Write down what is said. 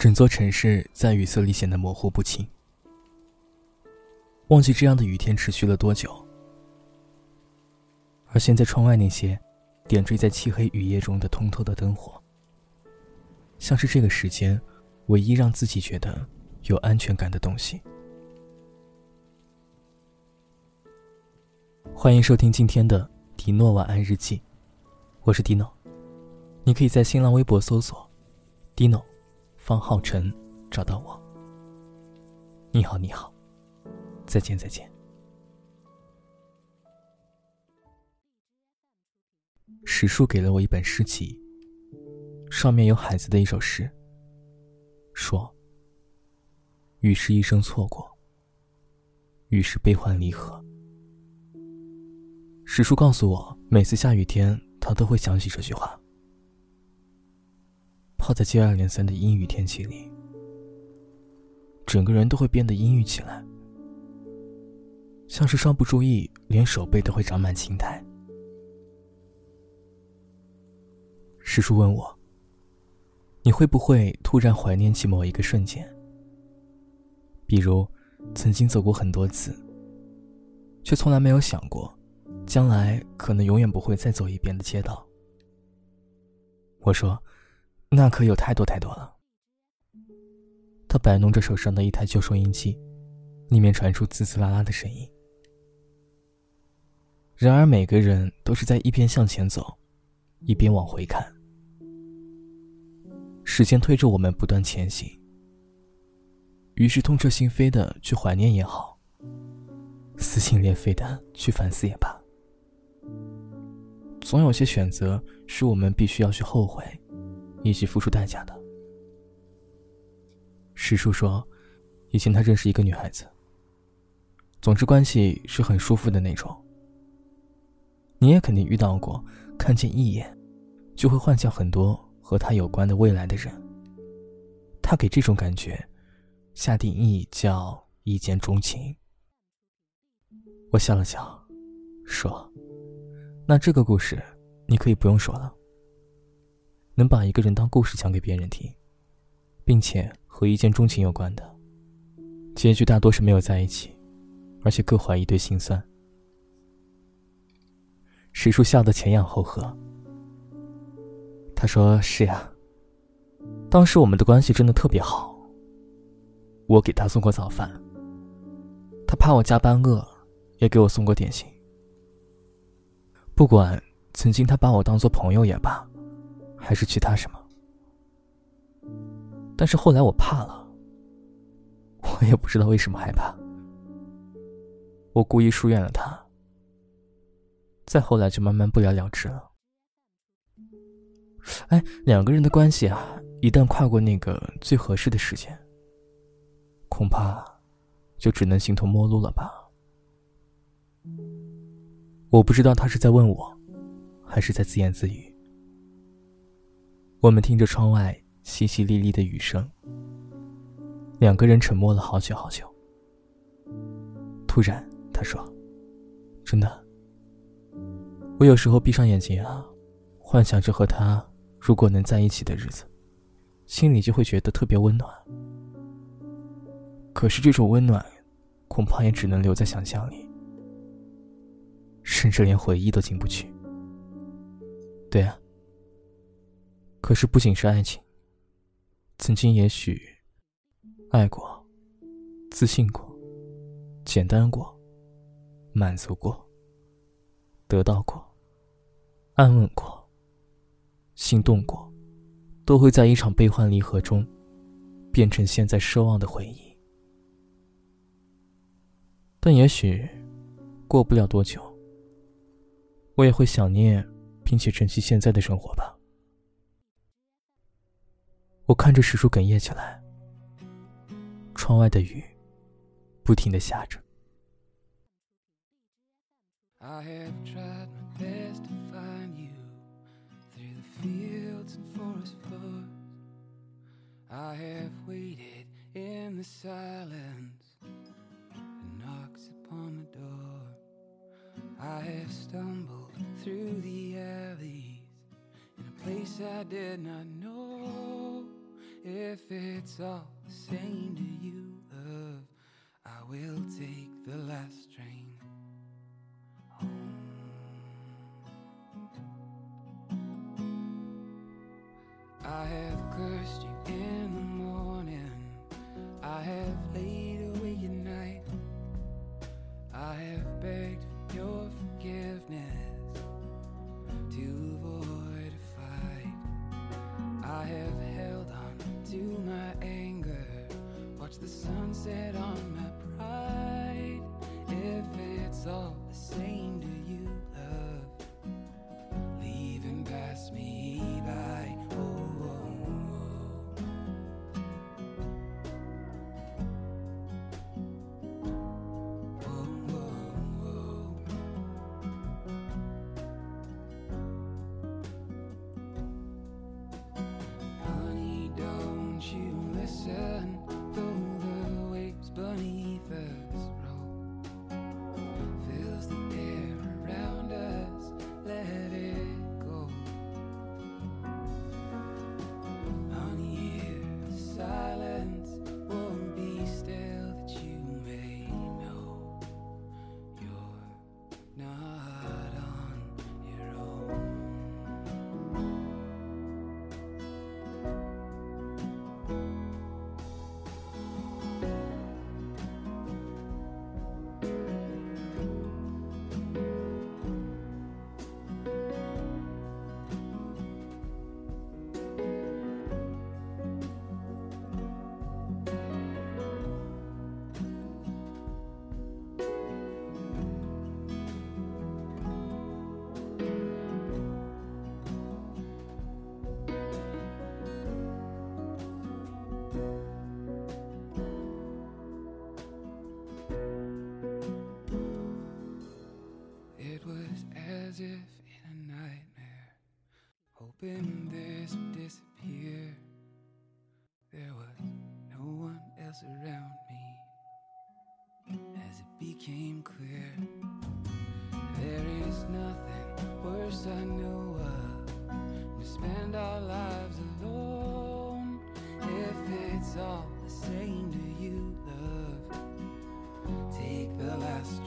整座城市在雨色里显得模糊不清。忘记这样的雨天持续了多久，而现在窗外那些点缀在漆黑雨夜中的通透的灯火，像是这个时间唯一让自己觉得有安全感的东西。欢迎收听今天的迪诺晚安日记，我是迪诺，你可以在新浪微博搜索“迪诺”。方浩辰，找到我。你好，你好，再见，再见。史树给了我一本诗集，上面有海子的一首诗，说：“雨是一生错过，雨是悲欢离合。”史树告诉我，每次下雨天，他都会想起这句话。泡在接二连三的阴雨天气里，整个人都会变得阴郁起来，像是稍不注意，连手背都会长满青苔。师叔问我：“你会不会突然怀念起某一个瞬间？比如，曾经走过很多次，却从来没有想过，将来可能永远不会再走一遍的街道？”我说。那可有太多太多了。他摆弄着手上的一台旧收音机，里面传出滋滋啦啦的声音。然而，每个人都是在一边向前走，一边往回看。时间推着我们不断前行。于是，痛彻心扉的去怀念也好，撕心裂肺的去反思也罢，总有些选择是我们必须要去后悔。一起付出代价的。师叔说，以前他认识一个女孩子，总之关系是很舒服的那种。你也肯定遇到过，看见一眼，就会幻想很多和他有关的未来的人。他给这种感觉，下定义叫一见钟情。我笑了笑，说：“那这个故事，你可以不用说了。”能把一个人当故事讲给别人听，并且和一见钟情有关的结局，大多是没有在一起，而且各怀一堆心酸。石叔笑得前仰后合。他说：“是呀，当时我们的关系真的特别好。我给他送过早饭，他怕我加班饿，也给我送过点心。不管曾经他把我当做朋友也罢。”还是其他什么？但是后来我怕了，我也不知道为什么害怕。我故意疏远了他，再后来就慢慢不了了之了。哎，两个人的关系啊，一旦跨过那个最合适的时间，恐怕就只能形同陌路了吧？我不知道他是在问我，还是在自言自语。我们听着窗外淅淅沥沥的雨声，两个人沉默了好久好久。突然，他说：“真的，我有时候闭上眼睛啊，幻想着和他如果能在一起的日子，心里就会觉得特别温暖。可是这种温暖，恐怕也只能留在想象里，甚至连回忆都进不去。”对啊。可是，不仅是爱情。曾经也许爱过，自信过，简单过，满足过，得到过，安稳过，心动过，都会在一场悲欢离合中，变成现在奢望的回忆。但也许过不了多久，我也会想念，并且珍惜现在的生活吧。我看着史书哽咽起来，窗外的雨不停地下着。If it's all the same to you, love, I will take the last train home. I have cursed you in the morning. I have laid sunset on my pride. If it's all the same became clear. There is nothing worse I know of To spend our lives alone. If it's all the same to you, love Take the last